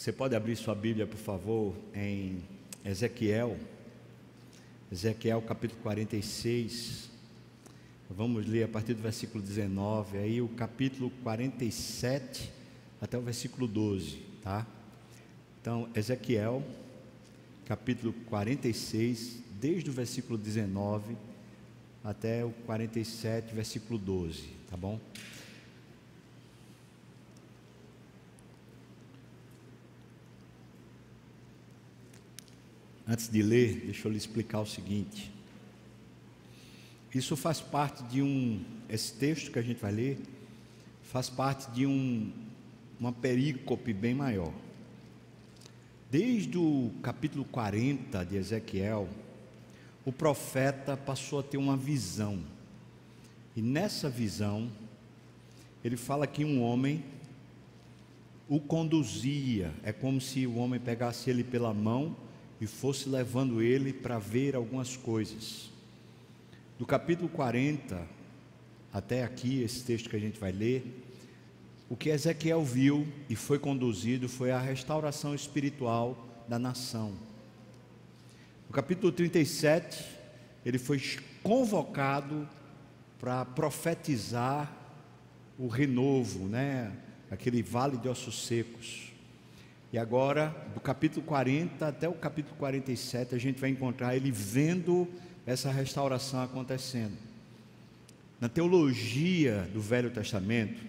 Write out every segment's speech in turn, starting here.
Você pode abrir sua Bíblia, por favor, em Ezequiel, Ezequiel capítulo 46. Vamos ler a partir do versículo 19, aí o capítulo 47 até o versículo 12, tá? Então, Ezequiel, capítulo 46, desde o versículo 19 até o 47, versículo 12, tá bom? Antes de ler, deixa eu lhe explicar o seguinte. Isso faz parte de um, esse texto que a gente vai ler, faz parte de um, uma perícope bem maior. Desde o capítulo 40 de Ezequiel, o profeta passou a ter uma visão. E nessa visão, ele fala que um homem o conduzia, é como se o homem pegasse ele pela mão e fosse levando ele para ver algumas coisas. Do capítulo 40 até aqui, esse texto que a gente vai ler, o que Ezequiel viu e foi conduzido foi a restauração espiritual da nação. No capítulo 37, ele foi convocado para profetizar o renovo, né? Aquele vale de ossos secos. E agora, do capítulo 40 até o capítulo 47, a gente vai encontrar ele vendo essa restauração acontecendo. Na teologia do Velho Testamento,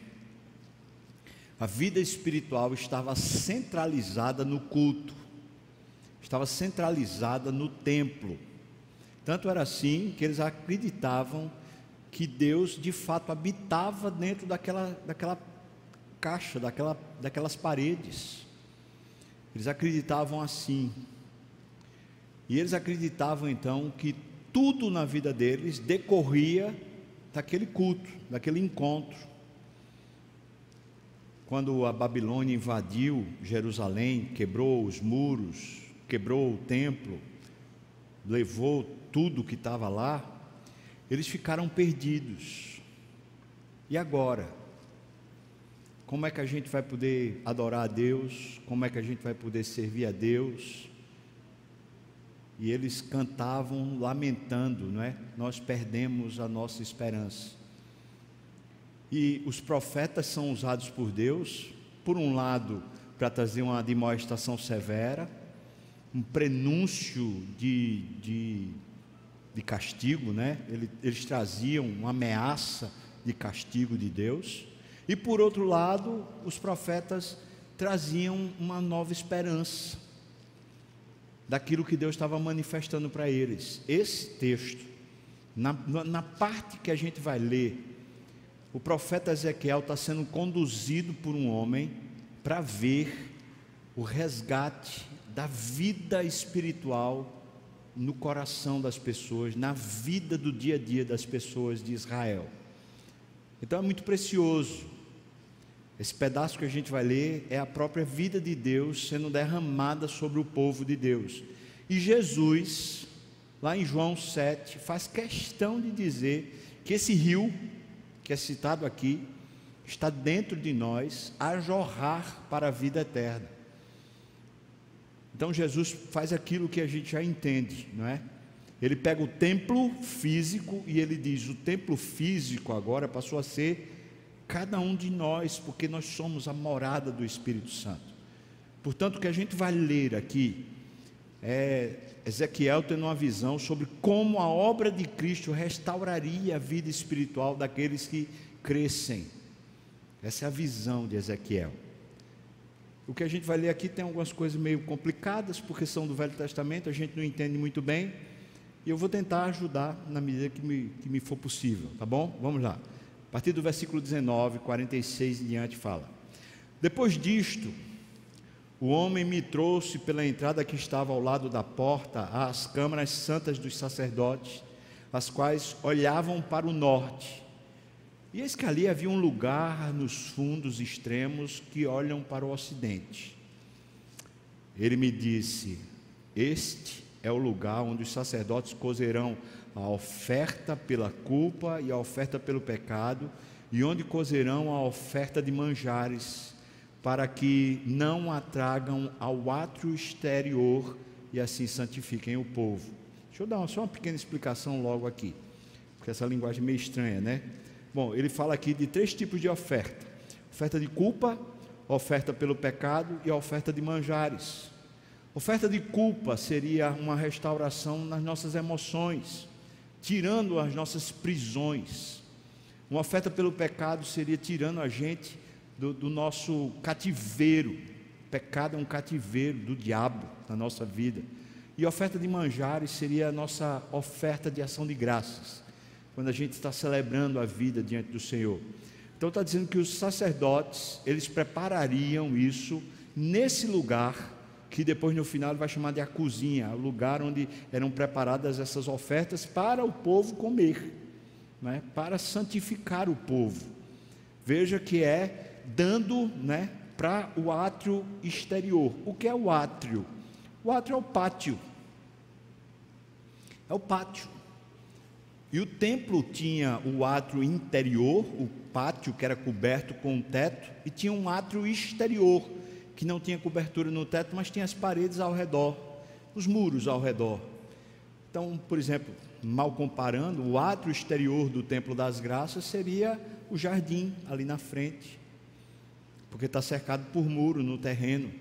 a vida espiritual estava centralizada no culto, estava centralizada no templo. Tanto era assim que eles acreditavam que Deus de fato habitava dentro daquela, daquela caixa, daquela, daquelas paredes. Eles acreditavam assim. E eles acreditavam então que tudo na vida deles decorria daquele culto, daquele encontro. Quando a Babilônia invadiu Jerusalém, quebrou os muros, quebrou o templo, levou tudo que estava lá, eles ficaram perdidos. E agora? Como é que a gente vai poder adorar a Deus? Como é que a gente vai poder servir a Deus? E eles cantavam lamentando, não é? Nós perdemos a nossa esperança. E os profetas são usados por Deus, por um lado, para trazer uma demonstração severa, um prenúncio de, de, de castigo, né? Eles, eles traziam uma ameaça de castigo de Deus. E por outro lado, os profetas traziam uma nova esperança daquilo que Deus estava manifestando para eles. Esse texto, na, na parte que a gente vai ler, o profeta Ezequiel está sendo conduzido por um homem para ver o resgate da vida espiritual no coração das pessoas, na vida do dia a dia das pessoas de Israel. Então é muito precioso. Esse pedaço que a gente vai ler é a própria vida de Deus sendo derramada sobre o povo de Deus. E Jesus, lá em João 7, faz questão de dizer que esse rio, que é citado aqui, está dentro de nós a jorrar para a vida eterna. Então Jesus faz aquilo que a gente já entende, não é? Ele pega o templo físico e ele diz: o templo físico agora passou a ser cada um de nós, porque nós somos a morada do Espírito Santo. Portanto, o que a gente vai ler aqui é Ezequiel tendo uma visão sobre como a obra de Cristo restauraria a vida espiritual daqueles que crescem. Essa é a visão de Ezequiel. O que a gente vai ler aqui tem algumas coisas meio complicadas, porque são do Velho Testamento, a gente não entende muito bem. E eu vou tentar ajudar na medida que me, que me for possível, tá bom? Vamos lá. A partir do versículo 19, 46 em diante, fala: Depois disto, o homem me trouxe pela entrada que estava ao lado da porta às câmaras santas dos sacerdotes, as quais olhavam para o norte. E eis que ali havia um lugar nos fundos extremos que olham para o ocidente. Ele me disse: Este é o lugar onde os sacerdotes cozerão a oferta pela culpa e a oferta pelo pecado, e onde cozerão a oferta de manjares, para que não atragam ao átrio exterior e assim santifiquem o povo. Deixa eu dar só uma pequena explicação logo aqui, porque essa linguagem é meio estranha, né? Bom, ele fala aqui de três tipos de oferta: oferta de culpa, oferta pelo pecado e a oferta de manjares. Oferta de culpa seria uma restauração nas nossas emoções, tirando as nossas prisões. Uma oferta pelo pecado seria tirando a gente do, do nosso cativeiro. Pecado é um cativeiro do diabo na nossa vida. E oferta de manjares seria a nossa oferta de ação de graças, quando a gente está celebrando a vida diante do Senhor. Então está dizendo que os sacerdotes, eles preparariam isso nesse lugar que depois no final ele vai chamar de a cozinha, o lugar onde eram preparadas essas ofertas para o povo comer, né? para santificar o povo. Veja que é dando né, para o átrio exterior. O que é o átrio? O átrio é o pátio. É o pátio. E o templo tinha o átrio interior, o pátio que era coberto com um teto, e tinha um átrio exterior, que não tinha cobertura no teto, mas tinha as paredes ao redor, os muros ao redor. Então, por exemplo, mal comparando, o átrio exterior do Templo das Graças seria o jardim ali na frente, porque está cercado por muro no terreno.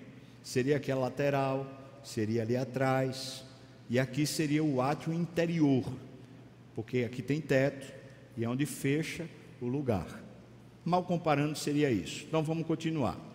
Seria aqui a lateral, seria ali atrás, e aqui seria o átrio interior, porque aqui tem teto e é onde fecha o lugar. Mal comparando, seria isso. Então vamos continuar.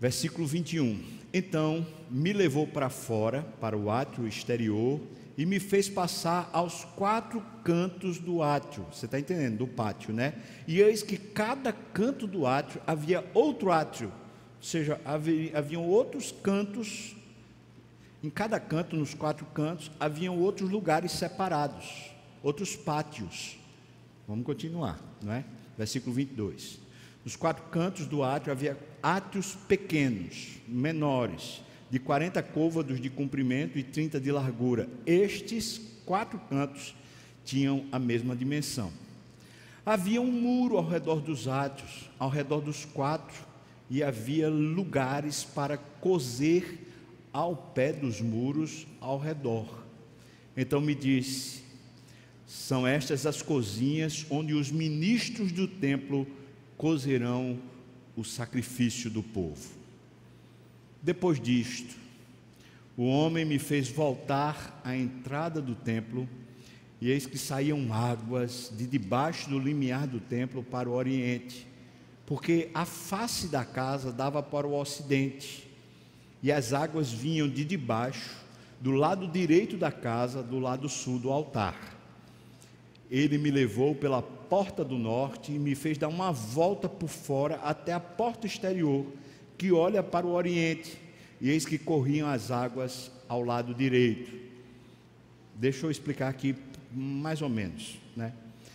Versículo 21. Então me levou para fora, para o átrio exterior, e me fez passar aos quatro cantos do átrio. Você está entendendo? Do pátio, né? E eis que cada canto do átrio havia outro átrio, ou seja, havia, haviam outros cantos. Em cada canto, nos quatro cantos, haviam outros lugares separados, outros pátios. Vamos continuar, não é? Versículo 22. Nos quatro cantos do átrio havia átrios pequenos, menores, de 40 côvados de comprimento e 30 de largura. Estes quatro cantos tinham a mesma dimensão. Havia um muro ao redor dos átrios, ao redor dos quatro, e havia lugares para cozer ao pé dos muros ao redor. Então me disse: são estas as cozinhas onde os ministros do templo cozerão o sacrifício do povo. Depois disto, o homem me fez voltar à entrada do templo, e eis que saíam águas de debaixo do limiar do templo para o oriente, porque a face da casa dava para o ocidente, e as águas vinham de debaixo, do lado direito da casa, do lado sul do altar. Ele me levou pela porta do norte e me fez dar uma volta por fora até a porta exterior, que olha para o oriente, e eis que corriam as águas ao lado direito. Deixa eu explicar aqui mais ou menos, né?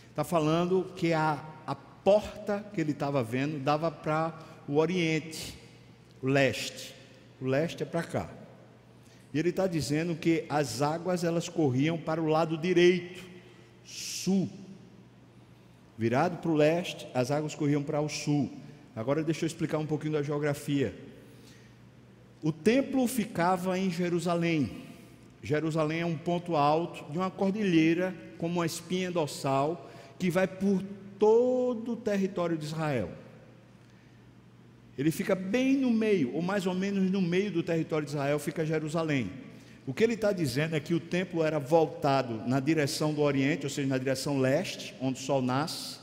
Está falando que a, a porta que ele estava vendo dava para o oriente, o leste. O leste é para cá. E ele está dizendo que as águas elas corriam para o lado direito sul. Virado para o leste, as águas corriam para o sul. Agora deixa eu explicar um pouquinho da geografia. O templo ficava em Jerusalém. Jerusalém é um ponto alto de uma cordilheira, como uma espinha dorsal, que vai por todo o território de Israel. Ele fica bem no meio, ou mais ou menos no meio do território de Israel, fica Jerusalém. O que ele está dizendo é que o templo era voltado na direção do Oriente, ou seja, na direção leste, onde o sol nasce,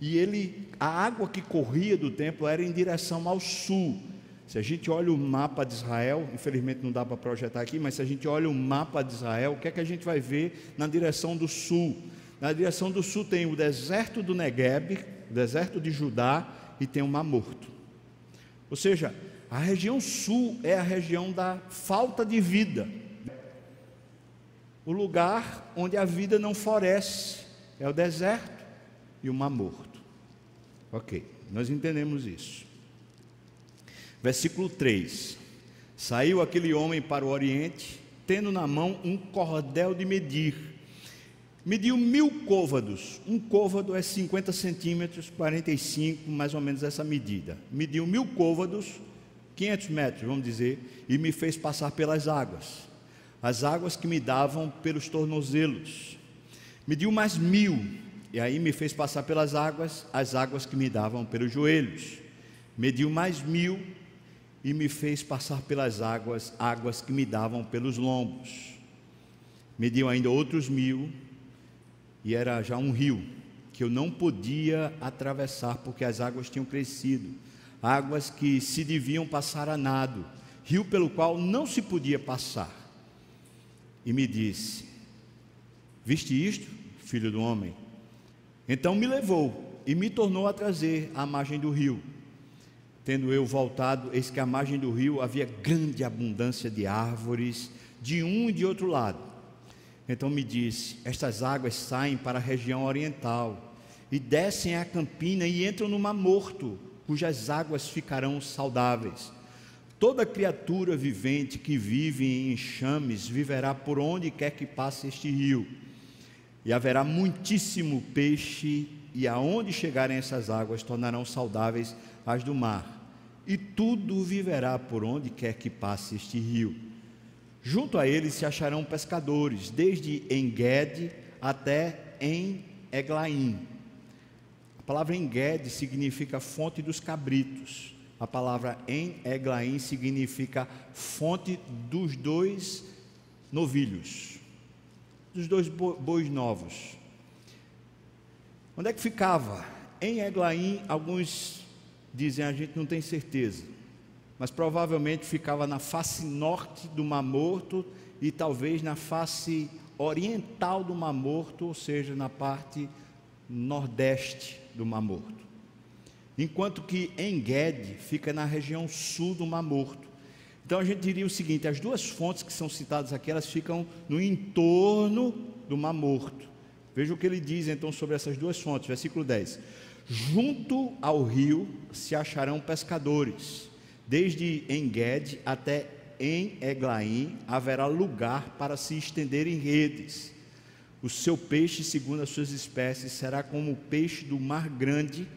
e ele, a água que corria do templo era em direção ao sul. Se a gente olha o mapa de Israel, infelizmente não dá para projetar aqui, mas se a gente olha o mapa de Israel, o que é que a gente vai ver na direção do sul? Na direção do sul tem o deserto do Negueb, o deserto de Judá e tem o Mar Morto. Ou seja, a região sul é a região da falta de vida o lugar onde a vida não floresce é o deserto e o mar morto. Ok, nós entendemos isso. Versículo 3: Saiu aquele homem para o oriente, tendo na mão um cordel de medir. mediu mil côvados. Um côvado é 50 centímetros, 45, mais ou menos essa medida. Mediu mil côvados, 500 metros, vamos dizer, e me fez passar pelas águas. As águas que me davam pelos tornozelos. Mediu mais mil, e aí me fez passar pelas águas, as águas que me davam pelos joelhos. Mediu mais mil, e me fez passar pelas águas, águas que me davam pelos lombos. Mediu ainda outros mil, e era já um rio que eu não podia atravessar porque as águas tinham crescido, águas que se deviam passar a nado, rio pelo qual não se podia passar. E me disse: Viste isto, filho do homem? Então me levou e me tornou a trazer à margem do rio. Tendo eu voltado, eis que à margem do rio havia grande abundância de árvores, de um e de outro lado. Então me disse: Estas águas saem para a região oriental e descem a campina e entram no Mar Morto, cujas águas ficarão saudáveis. Toda criatura vivente que vive em enxames viverá por onde quer que passe este rio. E haverá muitíssimo peixe, e aonde chegarem essas águas tornarão saudáveis as do mar e tudo viverá por onde quer que passe este rio. Junto a ele se acharão pescadores, desde Enged até em Eglaim. A palavra Enged significa fonte dos cabritos. A palavra em Eglaim significa fonte dos dois novilhos, dos dois bois novos. Onde é que ficava? Em Eglaim, alguns dizem a gente não tem certeza, mas provavelmente ficava na face norte do Mar Morto e talvez na face oriental do Mar Morto, ou seja, na parte nordeste do Mar Morto. Enquanto que Enged fica na região sul do Mar Morto. Então a gente diria o seguinte: as duas fontes que são citadas aqui, elas ficam no entorno do Mar Morto. Veja o que ele diz então sobre essas duas fontes, versículo 10. Junto ao rio se acharão pescadores, desde Enged até em Eglaim haverá lugar para se estenderem redes. O seu peixe, segundo as suas espécies, será como o peixe do mar grande,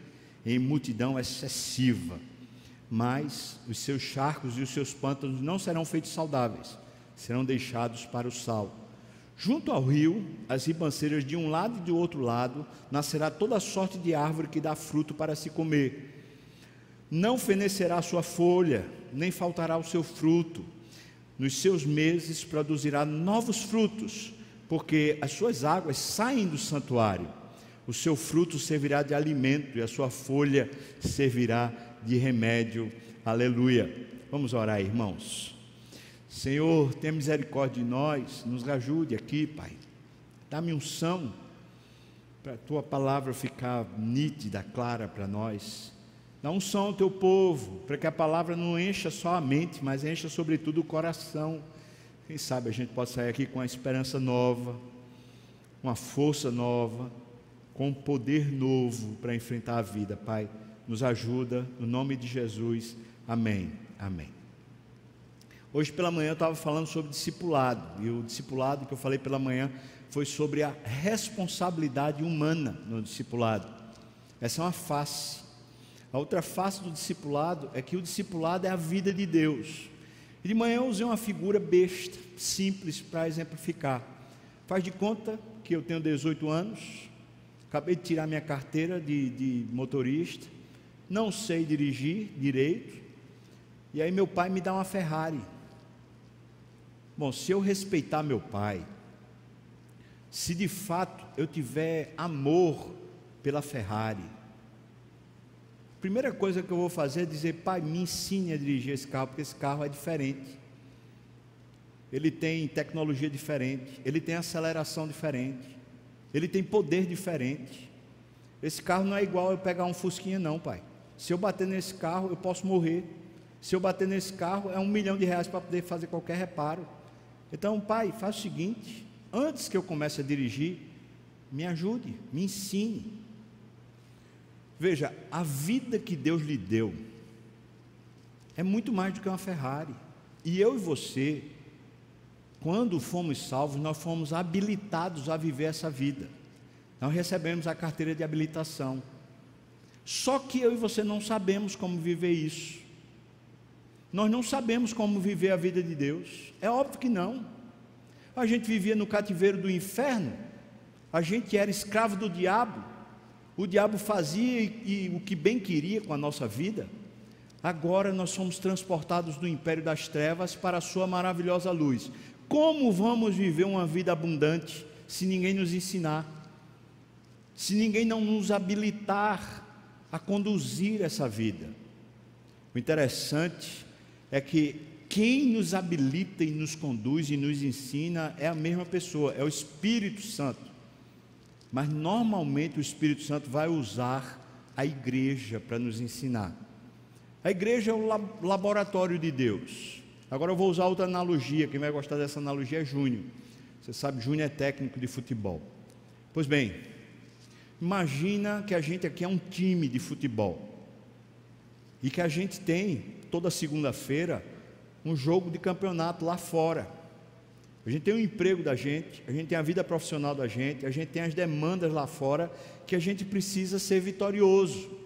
em multidão excessiva. Mas os seus charcos e os seus pântanos não serão feitos saudáveis, serão deixados para o sal. Junto ao rio, as ribanceiras de um lado e do outro lado, nascerá toda sorte de árvore que dá fruto para se comer. Não fenecerá sua folha, nem faltará o seu fruto. Nos seus meses produzirá novos frutos, porque as suas águas saem do santuário. O seu fruto servirá de alimento e a sua folha servirá de remédio. Aleluia. Vamos orar, irmãos. Senhor, tenha misericórdia de nós, nos ajude aqui, Pai. Dá-me unção para a tua palavra ficar nítida, clara para nós. Dá unção ao teu povo, para que a palavra não encha só a mente, mas encha sobretudo o coração. Quem sabe a gente possa sair aqui com uma esperança nova, uma força nova, com poder novo para enfrentar a vida, Pai. Nos ajuda, no nome de Jesus. Amém. Amém. Hoje pela manhã eu estava falando sobre discipulado, e o discipulado que eu falei pela manhã foi sobre a responsabilidade humana no discipulado. Essa é uma face. A outra face do discipulado é que o discipulado é a vida de Deus. E de manhã eu usei uma figura besta, simples, para exemplificar. Faz de conta que eu tenho 18 anos, acabei de tirar minha carteira de, de motorista, não sei dirigir direito, e aí meu pai me dá uma Ferrari. Bom, se eu respeitar meu pai, se de fato eu tiver amor pela Ferrari, primeira coisa que eu vou fazer é dizer, pai, me ensine a dirigir esse carro, porque esse carro é diferente. Ele tem tecnologia diferente, ele tem aceleração diferente, ele tem poder diferente. Esse carro não é igual eu pegar um Fusquinha, não, pai. Se eu bater nesse carro, eu posso morrer. Se eu bater nesse carro, é um milhão de reais para poder fazer qualquer reparo. Então, pai, faz o seguinte: antes que eu comece a dirigir, me ajude, me ensine. Veja, a vida que Deus lhe deu é muito mais do que uma Ferrari. E eu e você quando fomos salvos, nós fomos habilitados a viver essa vida. Nós recebemos a carteira de habilitação. Só que eu e você não sabemos como viver isso. Nós não sabemos como viver a vida de Deus. É óbvio que não. A gente vivia no cativeiro do inferno. A gente era escravo do diabo. O diabo fazia e, e o que bem queria com a nossa vida. Agora nós somos transportados do império das trevas para a sua maravilhosa luz. Como vamos viver uma vida abundante se ninguém nos ensinar? Se ninguém não nos habilitar a conduzir essa vida? O interessante é que quem nos habilita e nos conduz e nos ensina é a mesma pessoa, é o Espírito Santo. Mas normalmente o Espírito Santo vai usar a igreja para nos ensinar. A igreja é o laboratório de Deus. Agora eu vou usar outra analogia, quem vai gostar dessa analogia é Júnior. Você sabe, Júnior é técnico de futebol. Pois bem, imagina que a gente aqui é um time de futebol. E que a gente tem, toda segunda-feira, um jogo de campeonato lá fora. A gente tem o emprego da gente, a gente tem a vida profissional da gente, a gente tem as demandas lá fora que a gente precisa ser vitorioso.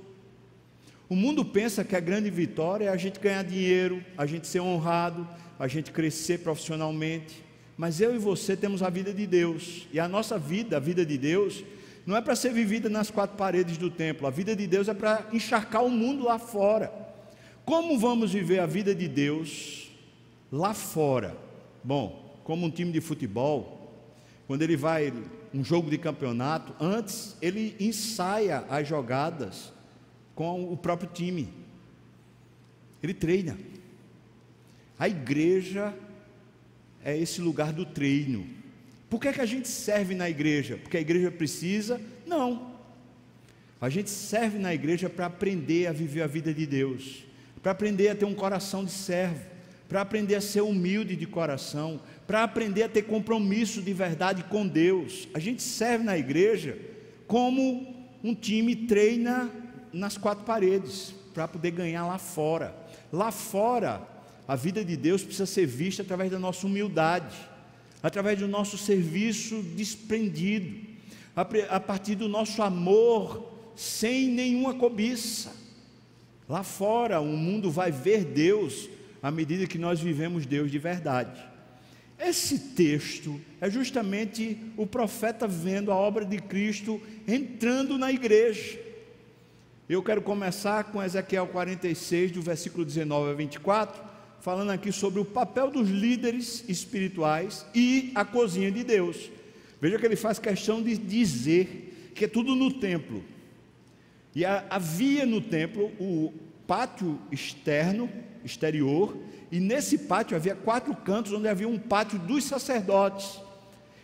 O mundo pensa que a grande vitória é a gente ganhar dinheiro, a gente ser honrado, a gente crescer profissionalmente. Mas eu e você temos a vida de Deus, e a nossa vida, a vida de Deus, não é para ser vivida nas quatro paredes do templo, a vida de Deus é para encharcar o mundo lá fora. Como vamos viver a vida de Deus lá fora? Bom, como um time de futebol, quando ele vai um jogo de campeonato, antes ele ensaia as jogadas com o próprio time. Ele treina. A igreja é esse lugar do treino. Por que, é que a gente serve na igreja? Porque a igreja precisa? Não. A gente serve na igreja para aprender a viver a vida de Deus, para aprender a ter um coração de servo, para aprender a ser humilde de coração, para aprender a ter compromisso de verdade com Deus. A gente serve na igreja como um time treina nas quatro paredes, para poder ganhar lá fora. Lá fora, a vida de Deus precisa ser vista através da nossa humildade, através do nosso serviço desprendido, a partir do nosso amor sem nenhuma cobiça. Lá fora, o mundo vai ver Deus à medida que nós vivemos Deus de verdade. Esse texto é justamente o profeta vendo a obra de Cristo entrando na igreja. Eu quero começar com Ezequiel 46, do versículo 19 a 24, falando aqui sobre o papel dos líderes espirituais e a cozinha de Deus. Veja que ele faz questão de dizer que é tudo no templo. E havia no templo o pátio externo, exterior, e nesse pátio havia quatro cantos onde havia um pátio dos sacerdotes.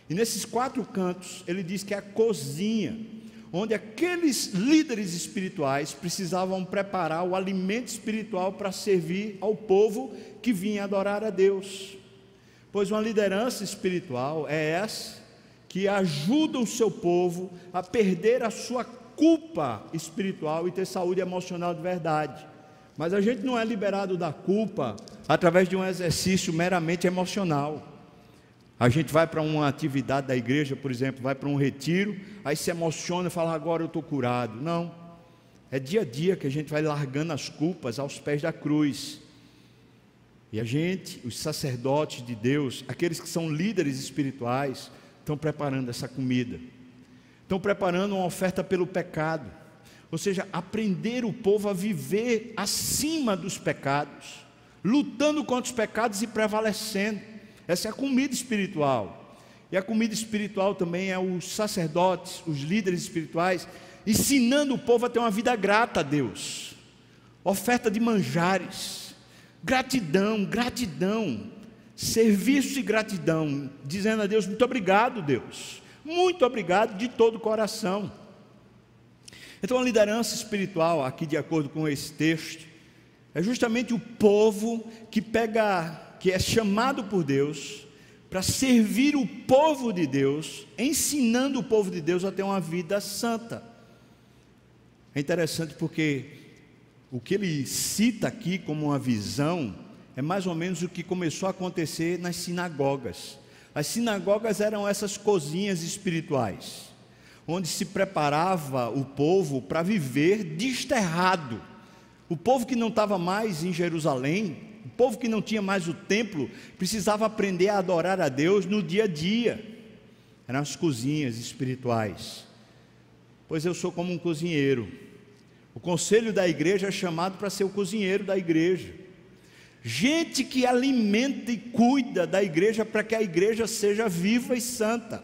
E nesses quatro cantos, ele diz que é a cozinha onde aqueles líderes espirituais precisavam preparar o alimento espiritual para servir ao povo que vinha adorar a Deus. Pois uma liderança espiritual é essa que ajuda o seu povo a perder a sua culpa espiritual e ter saúde emocional de verdade. Mas a gente não é liberado da culpa através de um exercício meramente emocional. A gente vai para uma atividade da igreja, por exemplo, vai para um retiro, aí se emociona e fala, agora eu estou curado. Não. É dia a dia que a gente vai largando as culpas aos pés da cruz. E a gente, os sacerdotes de Deus, aqueles que são líderes espirituais, estão preparando essa comida. Estão preparando uma oferta pelo pecado. Ou seja, aprender o povo a viver acima dos pecados, lutando contra os pecados e prevalecendo. Essa é a comida espiritual. E a comida espiritual também é os sacerdotes, os líderes espirituais, ensinando o povo a ter uma vida grata a Deus. Oferta de manjares, gratidão, gratidão, serviço e gratidão, dizendo a Deus: muito obrigado, Deus, muito obrigado de todo o coração. Então, a liderança espiritual, aqui de acordo com esse texto, é justamente o povo que pega que é chamado por Deus para servir o povo de Deus, ensinando o povo de Deus a ter uma vida santa. É interessante porque o que ele cita aqui como uma visão é mais ou menos o que começou a acontecer nas sinagogas. As sinagogas eram essas cozinhas espirituais, onde se preparava o povo para viver desterrado. O povo que não estava mais em Jerusalém, povo que não tinha mais o templo, precisava aprender a adorar a Deus no dia a dia. Eram as cozinhas espirituais. Pois eu sou como um cozinheiro. O conselho da igreja é chamado para ser o cozinheiro da igreja. Gente que alimenta e cuida da igreja para que a igreja seja viva e santa,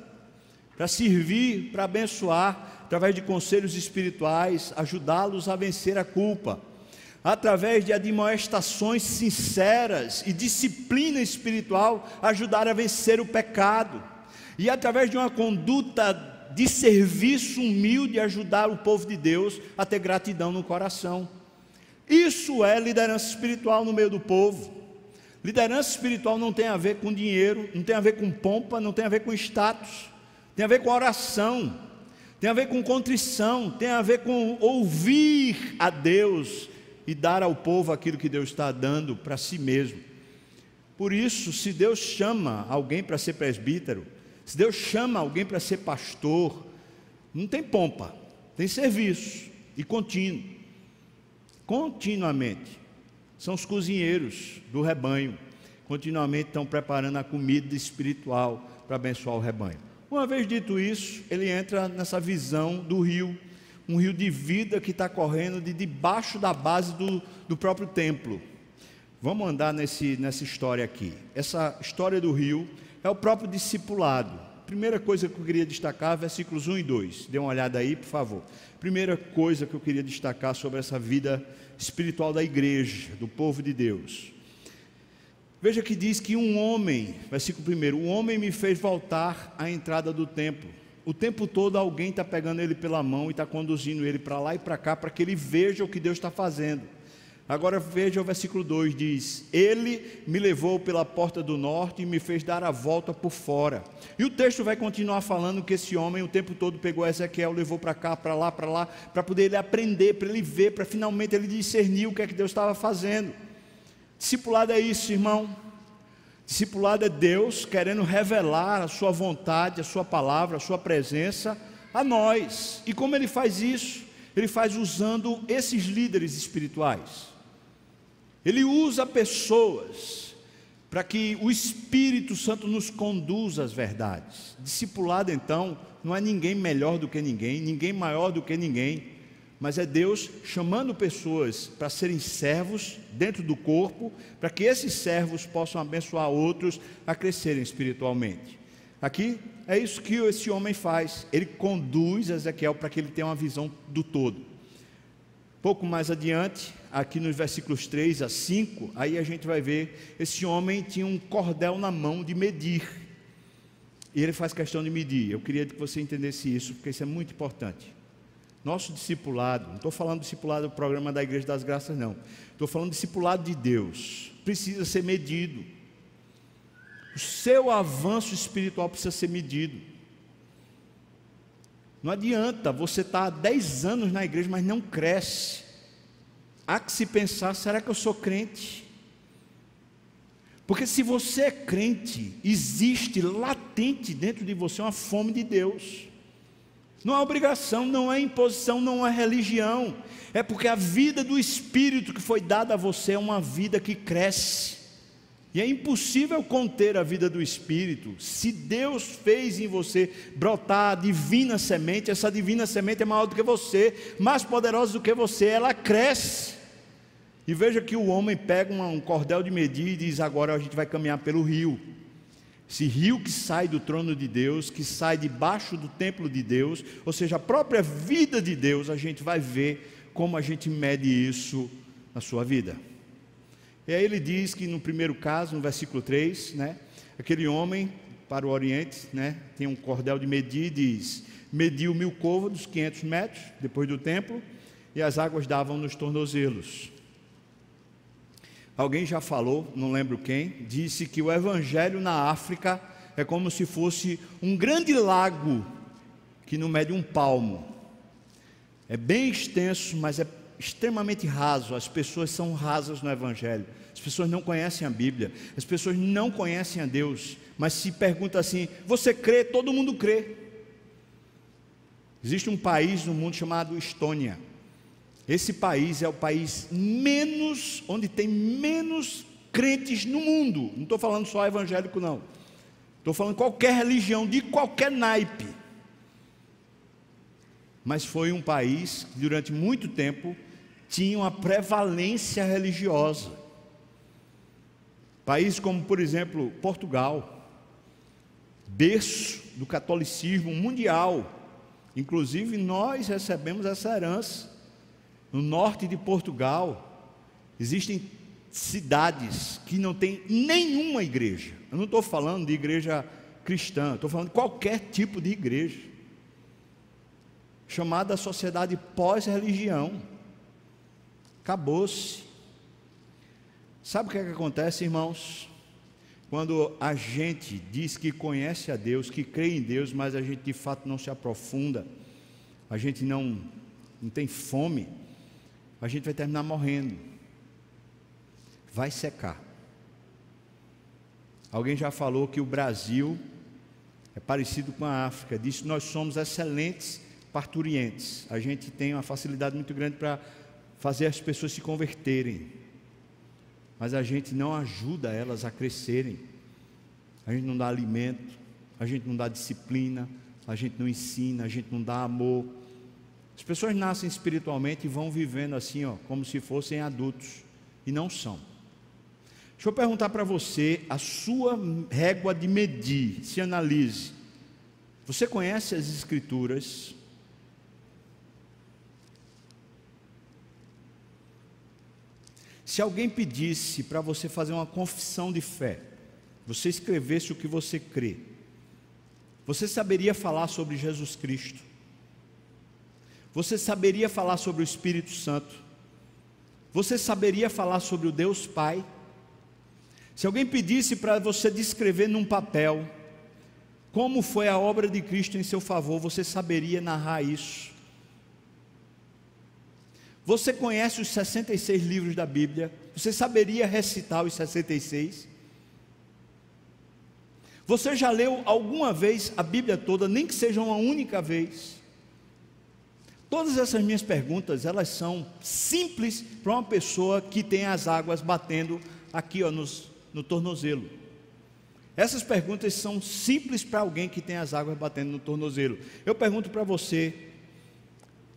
para servir, para abençoar, através de conselhos espirituais, ajudá-los a vencer a culpa, através de admoestações sinceras e disciplina espiritual, ajudar a vencer o pecado, e através de uma conduta de serviço humilde, ajudar o povo de Deus a ter gratidão no coração. Isso é liderança espiritual no meio do povo. Liderança espiritual não tem a ver com dinheiro, não tem a ver com pompa, não tem a ver com status, tem a ver com oração, tem a ver com contrição, tem a ver com ouvir a Deus e dar ao povo aquilo que Deus está dando para si mesmo. Por isso, se Deus chama alguém para ser presbítero, se Deus chama alguém para ser pastor, não tem pompa, tem serviço e contínuo continuamente. São os cozinheiros do rebanho, continuamente estão preparando a comida espiritual para abençoar o rebanho. Uma vez dito isso, ele entra nessa visão do rio, um rio de vida que está correndo de debaixo da base do, do próprio templo. Vamos andar nesse, nessa história aqui. Essa história do rio é o próprio discipulado. Primeira coisa que eu queria destacar, versículos 1 e 2. Dê uma olhada aí, por favor. Primeira coisa que eu queria destacar sobre essa vida espiritual da igreja, do povo de Deus. Veja que diz que um homem, versículo 1, o homem me fez voltar à entrada do templo. O tempo todo alguém está pegando ele pela mão e está conduzindo ele para lá e para cá para que ele veja o que Deus está fazendo. Agora veja o versículo 2: diz: Ele me levou pela porta do norte e me fez dar a volta por fora. E o texto vai continuar falando que esse homem o tempo todo pegou Ezequiel, levou para cá, para lá, para lá, para poder ele aprender, para ele ver, para finalmente ele discernir o que é que Deus estava fazendo. Discipulado é isso, irmão. Discipulado é Deus querendo revelar a sua vontade, a sua palavra, a sua presença a nós. E como ele faz isso? Ele faz usando esses líderes espirituais. Ele usa pessoas para que o Espírito Santo nos conduza às verdades. Discipulado, então, não é ninguém melhor do que ninguém, ninguém maior do que ninguém, mas é Deus chamando pessoas para serem servos dentro do corpo, para que esses servos possam abençoar outros a crescerem espiritualmente. Aqui é isso que esse homem faz, ele conduz Ezequiel para que ele tenha uma visão do todo. Pouco mais adiante, aqui nos versículos 3 a 5, aí a gente vai ver: esse homem tinha um cordel na mão de medir. E ele faz questão de medir. Eu queria que você entendesse isso, porque isso é muito importante. Nosso discipulado, não estou falando discipulado do programa da Igreja das Graças, não. Estou falando discipulado de Deus. Precisa ser medido. O seu avanço espiritual precisa ser medido. Não adianta você estar há 10 anos na igreja, mas não cresce. Há que se pensar: será que eu sou crente? Porque se você é crente, existe latente dentro de você uma fome de Deus. Não é obrigação, não é imposição, não é religião. É porque a vida do Espírito que foi dada a você é uma vida que cresce. E é impossível conter a vida do Espírito. Se Deus fez em você brotar a divina semente, essa divina semente é maior do que você, mais poderosa do que você, ela cresce. E veja que o homem pega um cordel de medir e diz: agora a gente vai caminhar pelo rio. Esse rio que sai do trono de Deus, que sai debaixo do templo de Deus, ou seja, a própria vida de Deus, a gente vai ver como a gente mede isso na sua vida. E aí ele diz que no primeiro caso, no versículo 3, né, aquele homem para o Oriente, né, tem um cordel de medir, diz: mediu mil côvados, 500 metros, depois do templo, e as águas davam nos tornozelos. Alguém já falou, não lembro quem, disse que o evangelho na África é como se fosse um grande lago que não mede um palmo. É bem extenso, mas é extremamente raso, as pessoas são rasas no Evangelho, as pessoas não conhecem a Bíblia, as pessoas não conhecem a Deus, mas se pergunta assim: você crê? Todo mundo crê. Existe um país no mundo chamado Estônia. Esse país é o país menos, onde tem menos crentes no mundo. Não estou falando só evangélico, não. Estou falando qualquer religião, de qualquer naipe. Mas foi um país que durante muito tempo tinha uma prevalência religiosa. Países como, por exemplo, Portugal, berço do catolicismo mundial. Inclusive, nós recebemos essa herança. No norte de Portugal, existem cidades que não tem nenhuma igreja. Eu não estou falando de igreja cristã, estou falando de qualquer tipo de igreja. Chamada sociedade pós-religião. Acabou-se. Sabe o que, é que acontece, irmãos? Quando a gente diz que conhece a Deus, que crê em Deus, mas a gente de fato não se aprofunda, a gente não, não tem fome, a gente vai terminar morrendo vai secar. Alguém já falou que o Brasil é parecido com a África, disse que nós somos excelentes parturientes. A gente tem uma facilidade muito grande para fazer as pessoas se converterem, mas a gente não ajuda elas a crescerem. A gente não dá alimento, a gente não dá disciplina, a gente não ensina, a gente não dá amor. As pessoas nascem espiritualmente e vão vivendo assim, ó, como se fossem adultos, e não são. Deixa eu perguntar para você a sua régua de medir, se analise. Você conhece as Escrituras? Se alguém pedisse para você fazer uma confissão de fé, você escrevesse o que você crê, você saberia falar sobre Jesus Cristo? Você saberia falar sobre o Espírito Santo? Você saberia falar sobre o Deus Pai? Se alguém pedisse para você descrever num papel como foi a obra de Cristo em seu favor, você saberia narrar isso. Você conhece os 66 livros da Bíblia? Você saberia recitar os 66? Você já leu alguma vez a Bíblia toda, nem que seja uma única vez? Todas essas minhas perguntas, elas são simples para uma pessoa que tem as águas batendo aqui ó, nos, no tornozelo? Essas perguntas são simples para alguém que tem as águas batendo no tornozelo. Eu pergunto para você: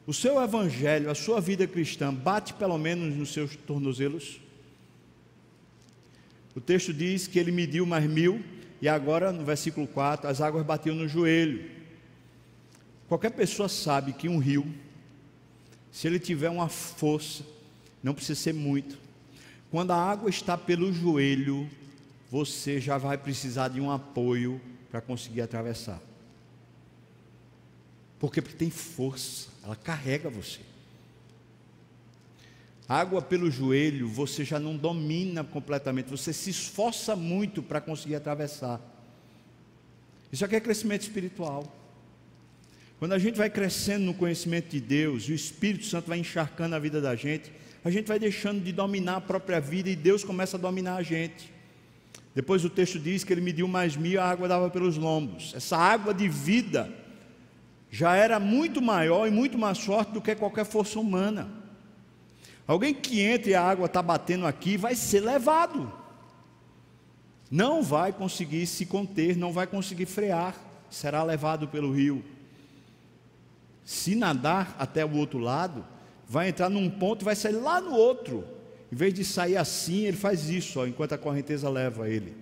o seu evangelho, a sua vida cristã, bate pelo menos nos seus tornozelos? O texto diz que ele mediu mais mil, e agora no versículo 4, as águas batiam no joelho. Qualquer pessoa sabe que um rio, se ele tiver uma força, não precisa ser muito, quando a água está pelo joelho, você já vai precisar de um apoio para conseguir atravessar. Porque tem força, ela carrega você. Água pelo joelho, você já não domina completamente, você se esforça muito para conseguir atravessar. Isso aqui é crescimento espiritual. Quando a gente vai crescendo no conhecimento de Deus, o Espírito Santo vai encharcando a vida da gente, a gente vai deixando de dominar a própria vida e Deus começa a dominar a gente. Depois o texto diz que ele mediu mais mil, a água dava pelos lombos. Essa água de vida já era muito maior e muito mais forte do que qualquer força humana. Alguém que entra e a água está batendo aqui vai ser levado. Não vai conseguir se conter, não vai conseguir frear, será levado pelo rio. Se nadar até o outro lado, vai entrar num ponto e vai sair lá no outro. Em vez de sair assim, ele faz isso, ó, enquanto a correnteza leva ele.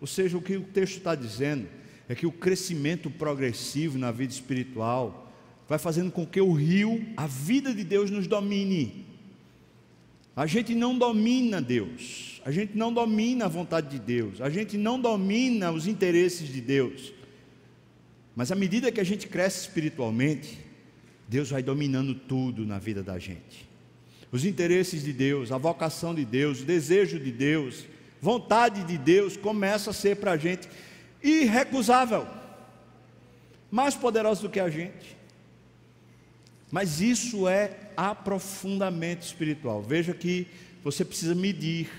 Ou seja, o que o texto está dizendo é que o crescimento progressivo na vida espiritual vai fazendo com que o rio, a vida de Deus, nos domine. A gente não domina Deus, a gente não domina a vontade de Deus, a gente não domina os interesses de Deus. Mas à medida que a gente cresce espiritualmente, Deus vai dominando tudo na vida da gente. Os interesses de Deus, a vocação de Deus, o desejo de Deus, vontade de Deus começa a ser para a gente irrecusável, mais poderoso do que a gente. Mas isso é aprofundamento espiritual. Veja que você precisa medir.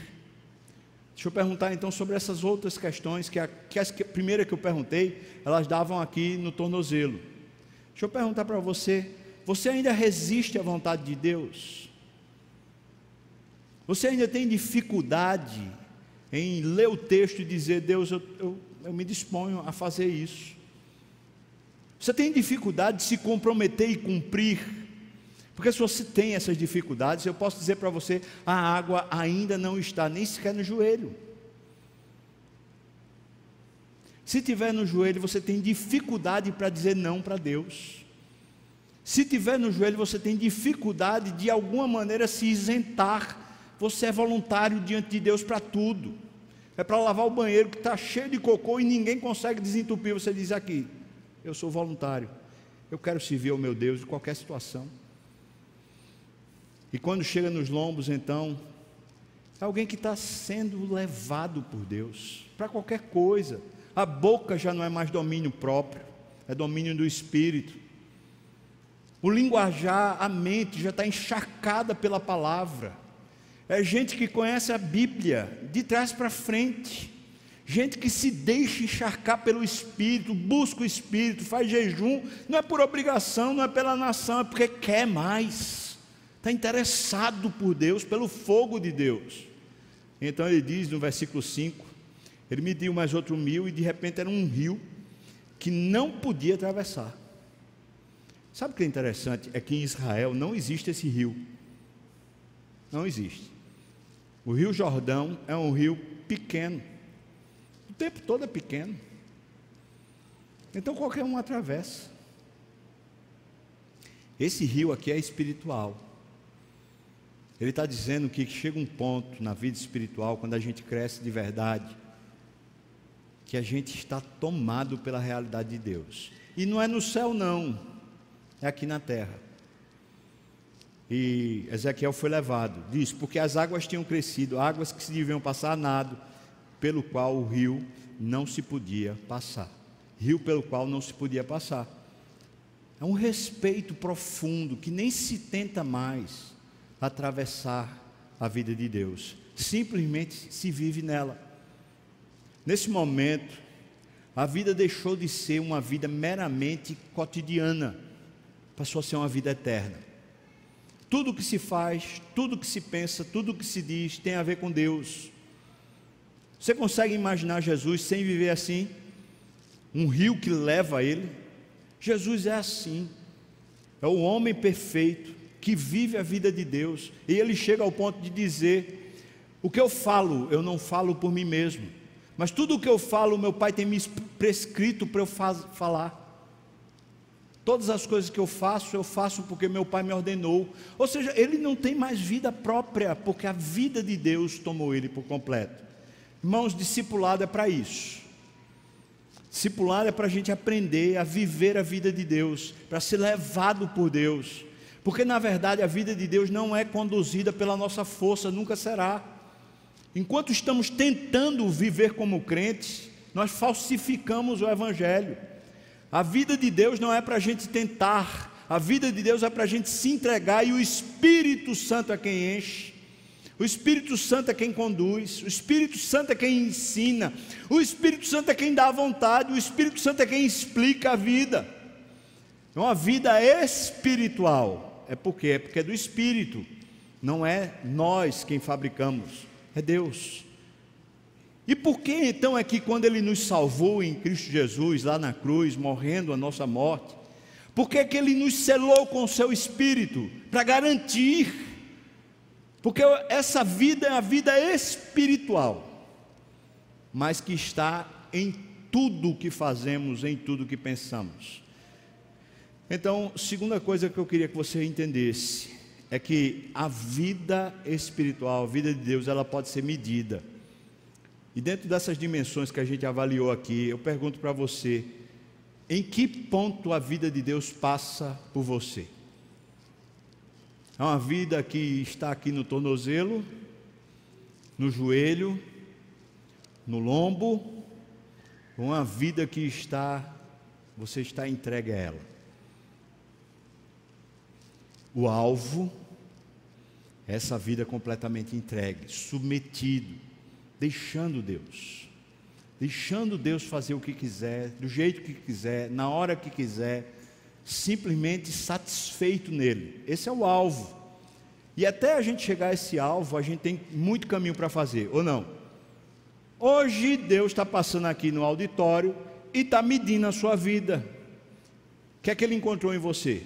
Deixa eu perguntar então sobre essas outras questões, que a, que a primeira que eu perguntei, elas davam aqui no tornozelo. Deixa eu perguntar para você: você ainda resiste à vontade de Deus? Você ainda tem dificuldade em ler o texto e dizer, Deus, eu, eu, eu me disponho a fazer isso? Você tem dificuldade de se comprometer e cumprir? Porque se você tem essas dificuldades, eu posso dizer para você: a água ainda não está nem sequer no joelho. Se tiver no joelho, você tem dificuldade para dizer não para Deus. Se tiver no joelho, você tem dificuldade de alguma maneira se isentar. Você é voluntário diante de Deus para tudo. É para lavar o banheiro que está cheio de cocô e ninguém consegue desentupir. Você diz aqui: Eu sou voluntário. Eu quero servir ao meu Deus em qualquer situação. E quando chega nos lombos, então, é alguém que está sendo levado por Deus para qualquer coisa. A boca já não é mais domínio próprio, é domínio do espírito. O linguajar, a mente já está encharcada pela palavra. É gente que conhece a Bíblia de trás para frente. Gente que se deixa encharcar pelo Espírito, busca o Espírito, faz jejum, não é por obrigação, não é pela nação, é porque quer mais. Está interessado por Deus, pelo fogo de Deus. Então ele diz no versículo 5: Ele mediu mais outro mil e de repente era um rio que não podia atravessar. Sabe o que é interessante? É que em Israel não existe esse rio. Não existe. O rio Jordão é um rio pequeno. O tempo todo é pequeno. Então qualquer um atravessa. Esse rio aqui é espiritual. Ele está dizendo que chega um ponto na vida espiritual, quando a gente cresce de verdade, que a gente está tomado pela realidade de Deus. E não é no céu, não é aqui na terra. E Ezequiel foi levado, diz, porque as águas tinham crescido, águas que se deviam passar a nado, pelo qual o rio não se podia passar. Rio pelo qual não se podia passar. É um respeito profundo que nem se tenta mais atravessar a vida de Deus, simplesmente se vive nela. Nesse momento, a vida deixou de ser uma vida meramente cotidiana passou a ser uma vida eterna. Tudo que se faz, tudo que se pensa, tudo que se diz tem a ver com Deus. Você consegue imaginar Jesus sem viver assim? Um rio que leva a ele? Jesus é assim. É o homem perfeito que vive a vida de Deus. E ele chega ao ponto de dizer: O que eu falo, eu não falo por mim mesmo. Mas tudo o que eu falo, meu Pai tem me prescrito para eu falar. Todas as coisas que eu faço, eu faço porque meu pai me ordenou. Ou seja, ele não tem mais vida própria, porque a vida de Deus tomou ele por completo. Irmãos, discipulado é para isso. Discipulado é para a gente aprender a viver a vida de Deus, para ser levado por Deus. Porque na verdade a vida de Deus não é conduzida pela nossa força, nunca será. Enquanto estamos tentando viver como crentes, nós falsificamos o Evangelho. A vida de Deus não é para a gente tentar, a vida de Deus é para a gente se entregar e o Espírito Santo é quem enche. O Espírito Santo é quem conduz, o Espírito Santo é quem ensina, o Espírito Santo é quem dá a vontade, o Espírito Santo é quem explica a vida. É uma vida espiritual. É porque é porque é do Espírito. Não é nós quem fabricamos, é Deus. E por que então é que quando Ele nos salvou em Cristo Jesus, lá na cruz, morrendo a nossa morte, por que é que Ele nos selou com o Seu Espírito? Para garantir, porque essa vida é a vida espiritual, mas que está em tudo o que fazemos, em tudo o que pensamos. Então, segunda coisa que eu queria que você entendesse é que a vida espiritual, a vida de Deus, ela pode ser medida. E dentro dessas dimensões que a gente avaliou aqui, eu pergunto para você: em que ponto a vida de Deus passa por você? É uma vida que está aqui no tornozelo, no joelho, no lombo, uma vida que está, você está entregue a ela. O alvo essa vida completamente entregue, submetido, deixando Deus. Deixando Deus fazer o que quiser, do jeito que quiser, na hora que quiser, simplesmente satisfeito nele. Esse é o alvo. E até a gente chegar a esse alvo, a gente tem muito caminho para fazer, ou não? Hoje Deus está passando aqui no auditório e está medindo a sua vida. O que é que Ele encontrou em você?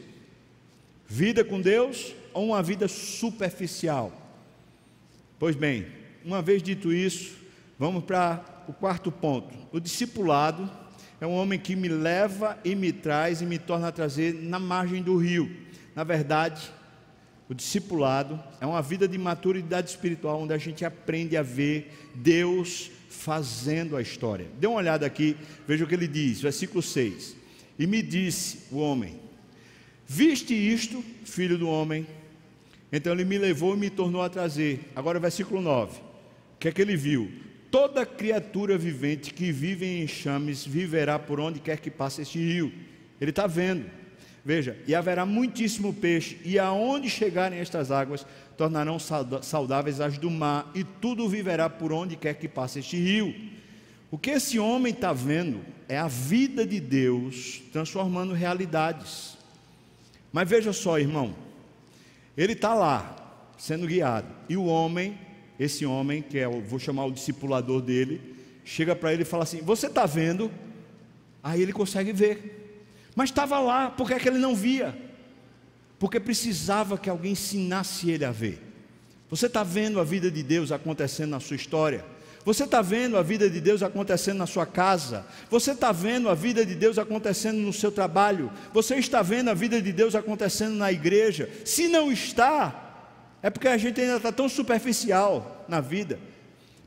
Vida com Deus ou uma vida superficial? Pois bem, uma vez dito isso, vamos para o quarto ponto. O discipulado é um homem que me leva e me traz e me torna a trazer na margem do rio. Na verdade, o discipulado é uma vida de maturidade espiritual onde a gente aprende a ver Deus fazendo a história. Dê uma olhada aqui, veja o que ele diz, versículo 6. E me disse o homem: Viste isto, filho do homem? Então ele me levou e me tornou a trazer. Agora, versículo 9. O que é que ele viu? Toda criatura vivente que vive em enxames viverá por onde quer que passe este rio. Ele está vendo. Veja, e haverá muitíssimo peixe, e aonde chegarem estas águas, tornarão saudáveis as do mar, e tudo viverá por onde quer que passe este rio. O que esse homem está vendo é a vida de Deus transformando realidades. Mas veja só, irmão, ele está lá, sendo guiado, e o homem, esse homem, que é, vou chamar o discipulador dele, chega para ele e fala assim: Você está vendo? Aí ele consegue ver. Mas estava lá, por que, é que ele não via? Porque precisava que alguém ensinasse ele a ver. Você está vendo a vida de Deus acontecendo na sua história? Você está vendo a vida de Deus acontecendo na sua casa? Você está vendo a vida de Deus acontecendo no seu trabalho? Você está vendo a vida de Deus acontecendo na igreja? Se não está, é porque a gente ainda está tão superficial na vida.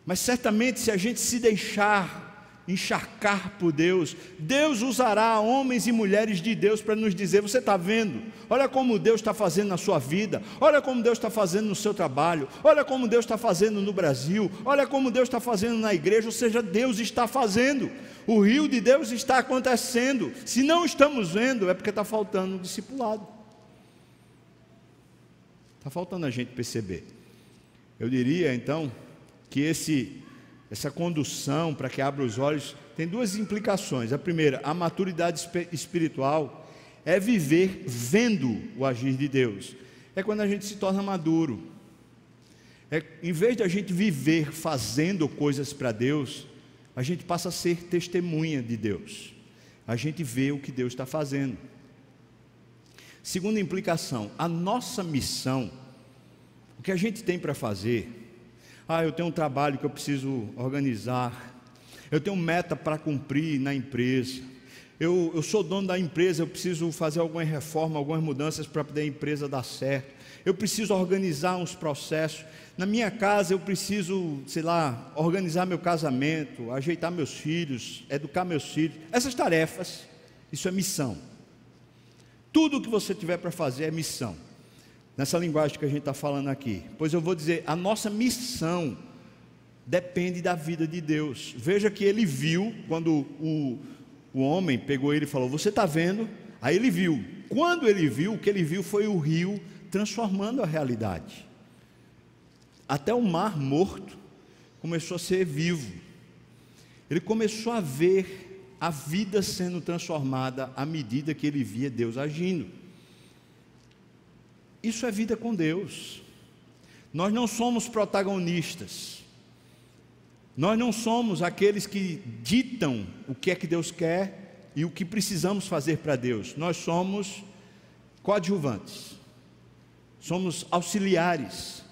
Mas certamente, se a gente se deixar encharcar por Deus. Deus usará homens e mulheres de Deus para nos dizer: você está vendo? Olha como Deus está fazendo na sua vida, olha como Deus está fazendo no seu trabalho, olha como Deus está fazendo no Brasil, olha como Deus está fazendo na igreja. Ou seja, Deus está fazendo, o rio de Deus está acontecendo. Se não estamos vendo, é porque está faltando um discipulado, está faltando a gente perceber. Eu diria então que esse essa condução para que abra os olhos, tem duas implicações. A primeira, a maturidade espiritual é viver vendo o agir de Deus. É quando a gente se torna maduro. É, em vez de a gente viver fazendo coisas para Deus, a gente passa a ser testemunha de Deus. A gente vê o que Deus está fazendo. Segunda implicação, a nossa missão, o que a gente tem para fazer, ah, eu tenho um trabalho que eu preciso organizar. Eu tenho meta para cumprir na empresa. Eu, eu sou dono da empresa, eu preciso fazer alguma reforma, algumas mudanças para poder a empresa dar certo. Eu preciso organizar uns processos. Na minha casa eu preciso, sei lá, organizar meu casamento, ajeitar meus filhos, educar meus filhos. Essas tarefas, isso é missão. Tudo o que você tiver para fazer é missão nessa linguagem que a gente está falando aqui. Pois eu vou dizer, a nossa missão depende da vida de Deus. Veja que ele viu, quando o, o homem pegou ele e falou: Você está vendo? Aí ele viu. Quando ele viu, o que ele viu foi o rio transformando a realidade. Até o mar morto começou a ser vivo. Ele começou a ver a vida sendo transformada à medida que ele via Deus agindo. Isso é vida com Deus. Nós não somos protagonistas. Nós não somos aqueles que ditam o que é que Deus quer e o que precisamos fazer para Deus. Nós somos coadjuvantes. Somos auxiliares,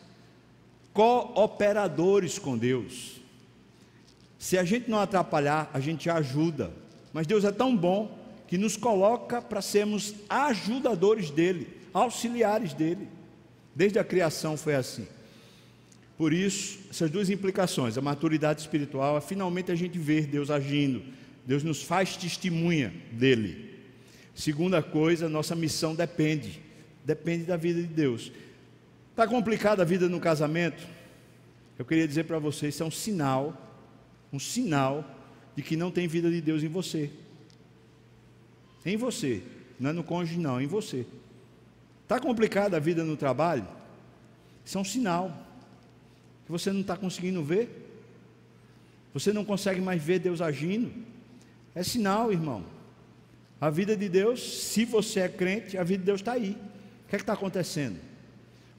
cooperadores com Deus. Se a gente não atrapalhar, a gente ajuda. Mas Deus é tão bom que nos coloca para sermos ajudadores dele auxiliares dele. Desde a criação foi assim. Por isso, essas duas implicações, a maturidade espiritual, é finalmente a gente ver Deus agindo. Deus nos faz testemunha dele. Segunda coisa, nossa missão depende, depende da vida de Deus. Está complicada a vida no casamento? Eu queria dizer para vocês, isso é um sinal, um sinal de que não tem vida de Deus em você. Em você, não é no cônjuge, não, é em você. Está complicada a vida no trabalho? Isso é um sinal que você não está conseguindo ver. Você não consegue mais ver Deus agindo. É sinal, irmão. A vida de Deus, se você é crente, a vida de Deus está aí. O que é que está acontecendo?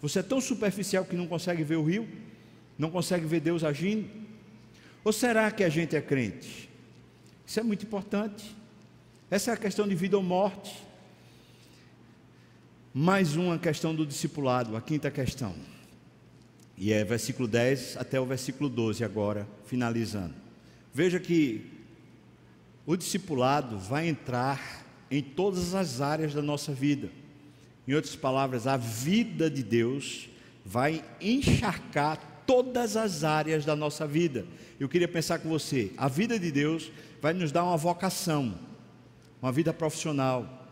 Você é tão superficial que não consegue ver o rio? Não consegue ver Deus agindo? Ou será que a gente é crente? Isso é muito importante. Essa é a questão de vida ou morte. Mais uma questão do discipulado, a quinta questão. E é versículo 10 até o versículo 12 agora, finalizando. Veja que o discipulado vai entrar em todas as áreas da nossa vida. Em outras palavras, a vida de Deus vai encharcar todas as áreas da nossa vida. Eu queria pensar com você, a vida de Deus vai nos dar uma vocação, uma vida profissional,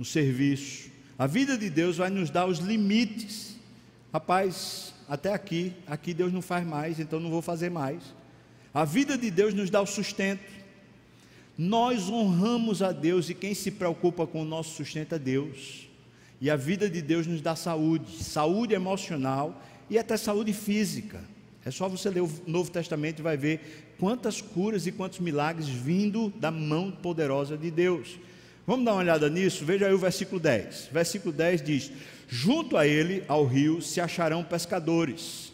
um serviço. A vida de Deus vai nos dar os limites. Rapaz, até aqui, aqui Deus não faz mais, então não vou fazer mais. A vida de Deus nos dá o sustento. Nós honramos a Deus e quem se preocupa com o nosso sustento é Deus. E a vida de Deus nos dá saúde, saúde emocional e até saúde física. É só você ler o Novo Testamento e vai ver quantas curas e quantos milagres vindo da mão poderosa de Deus. Vamos dar uma olhada nisso? Veja aí o versículo 10. Versículo 10 diz: Junto a ele, ao rio, se acharão pescadores,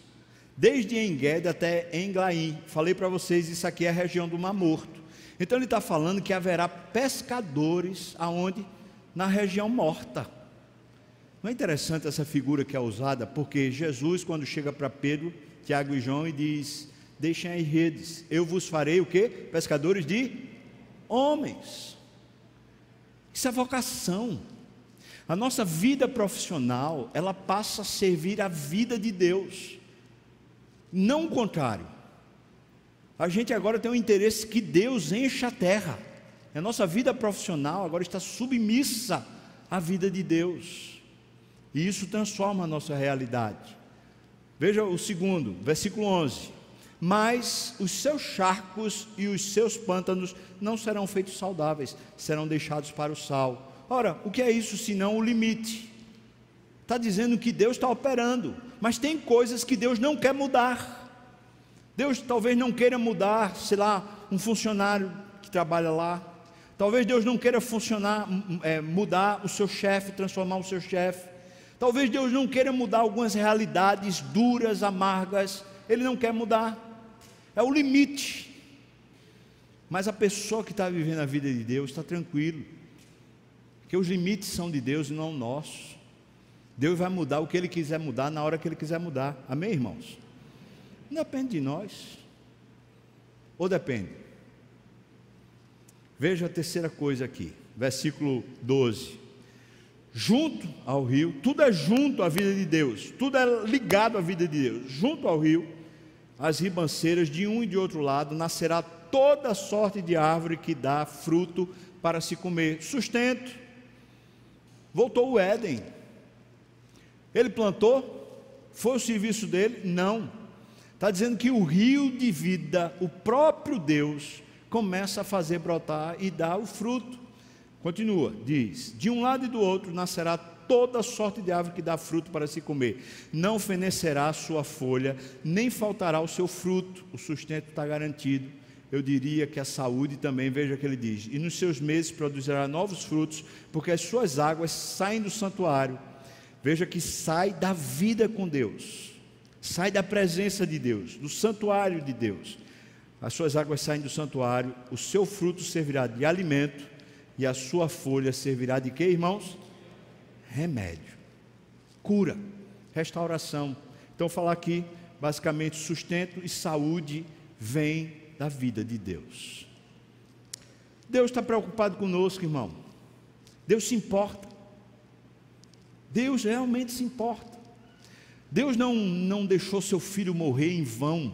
desde Enguede até Englaim. Falei para vocês, isso aqui é a região do Mar Morto. Então ele está falando que haverá pescadores aonde? Na região morta. Não é interessante essa figura que é usada, porque Jesus, quando chega para Pedro, Tiago e João, e diz: Deixem aí redes, eu vos farei o que? Pescadores de homens. Isso é vocação. A nossa vida profissional, ela passa a servir a vida de Deus, não o contrário. A gente agora tem o interesse que Deus encha a terra. A nossa vida profissional agora está submissa à vida de Deus. E isso transforma a nossa realidade. Veja o segundo, versículo 11. Mas os seus charcos e os seus pântanos não serão feitos saudáveis, serão deixados para o sal Ora, o que é isso senão o limite? Está dizendo que Deus está operando, mas tem coisas que Deus não quer mudar. Deus talvez não queira mudar, sei lá, um funcionário que trabalha lá. Talvez Deus não queira funcionar, é, mudar o seu chefe, transformar o seu chefe. Talvez Deus não queira mudar algumas realidades duras, amargas. Ele não quer mudar. É o limite. Mas a pessoa que está vivendo a vida de Deus está tranquilo. Porque os limites são de Deus e não nossos. Deus vai mudar o que Ele quiser mudar na hora que Ele quiser mudar. Amém, irmãos? Não depende de nós. Ou depende? Veja a terceira coisa aqui, versículo 12. Junto ao rio, tudo é junto à vida de Deus, tudo é ligado à vida de Deus. Junto ao rio, as ribanceiras de um e de outro lado, nascerá toda sorte de árvore que dá fruto para se comer, sustento Voltou o Éden. Ele plantou? Foi o serviço dele? Não. Está dizendo que o rio de vida, o próprio Deus, começa a fazer brotar e dar o fruto. Continua, diz: De um lado e do outro nascerá toda sorte de árvore que dá fruto para se comer. Não fenecerá a sua folha, nem faltará o seu fruto. O sustento está garantido eu diria que a saúde também, veja que ele diz: e nos seus meses produzirá novos frutos, porque as suas águas saem do santuário. Veja que sai da vida com Deus, sai da presença de Deus, do santuário de Deus. As suas águas saem do santuário, o seu fruto servirá de alimento e a sua folha servirá de quê, irmãos? Remédio, cura, restauração. Então, falar aqui, basicamente, sustento e saúde vem da vida de Deus. Deus está preocupado conosco, irmão. Deus se importa. Deus realmente se importa. Deus não, não deixou seu filho morrer em vão.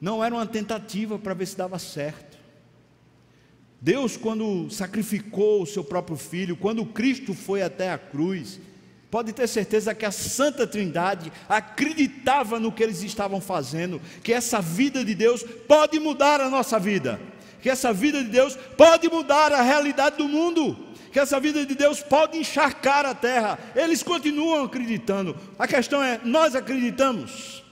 Não era uma tentativa para ver se dava certo. Deus, quando sacrificou o seu próprio filho, quando Cristo foi até a cruz, Pode ter certeza que a Santa Trindade acreditava no que eles estavam fazendo, que essa vida de Deus pode mudar a nossa vida, que essa vida de Deus pode mudar a realidade do mundo, que essa vida de Deus pode encharcar a terra. Eles continuam acreditando. A questão é: nós acreditamos?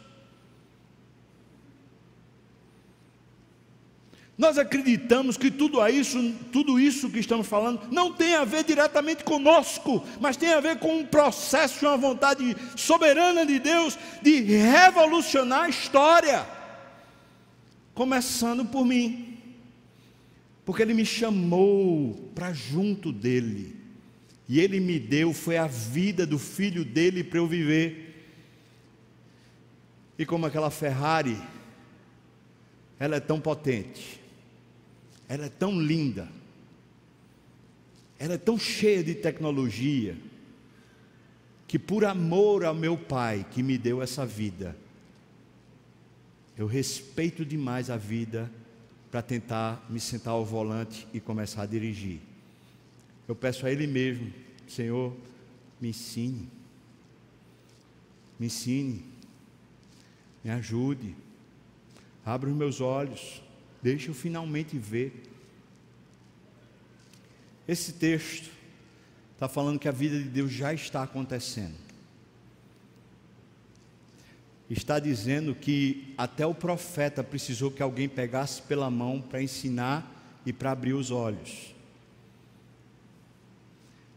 Nós acreditamos que tudo isso, tudo isso que estamos falando não tem a ver diretamente conosco, mas tem a ver com um processo, uma vontade soberana de Deus de revolucionar a história, começando por mim, porque Ele me chamou para junto dele, e Ele me deu, foi a vida do filho dele para eu viver, e como aquela Ferrari, ela é tão potente ela é tão linda, ela é tão cheia de tecnologia, que por amor ao meu Pai que me deu essa vida, eu respeito demais a vida para tentar me sentar ao volante e começar a dirigir. Eu peço a Ele mesmo, Senhor, me ensine, me ensine, me ajude, abra os meus olhos, Deixa eu finalmente ver. Esse texto está falando que a vida de Deus já está acontecendo. Está dizendo que até o profeta precisou que alguém pegasse pela mão para ensinar e para abrir os olhos.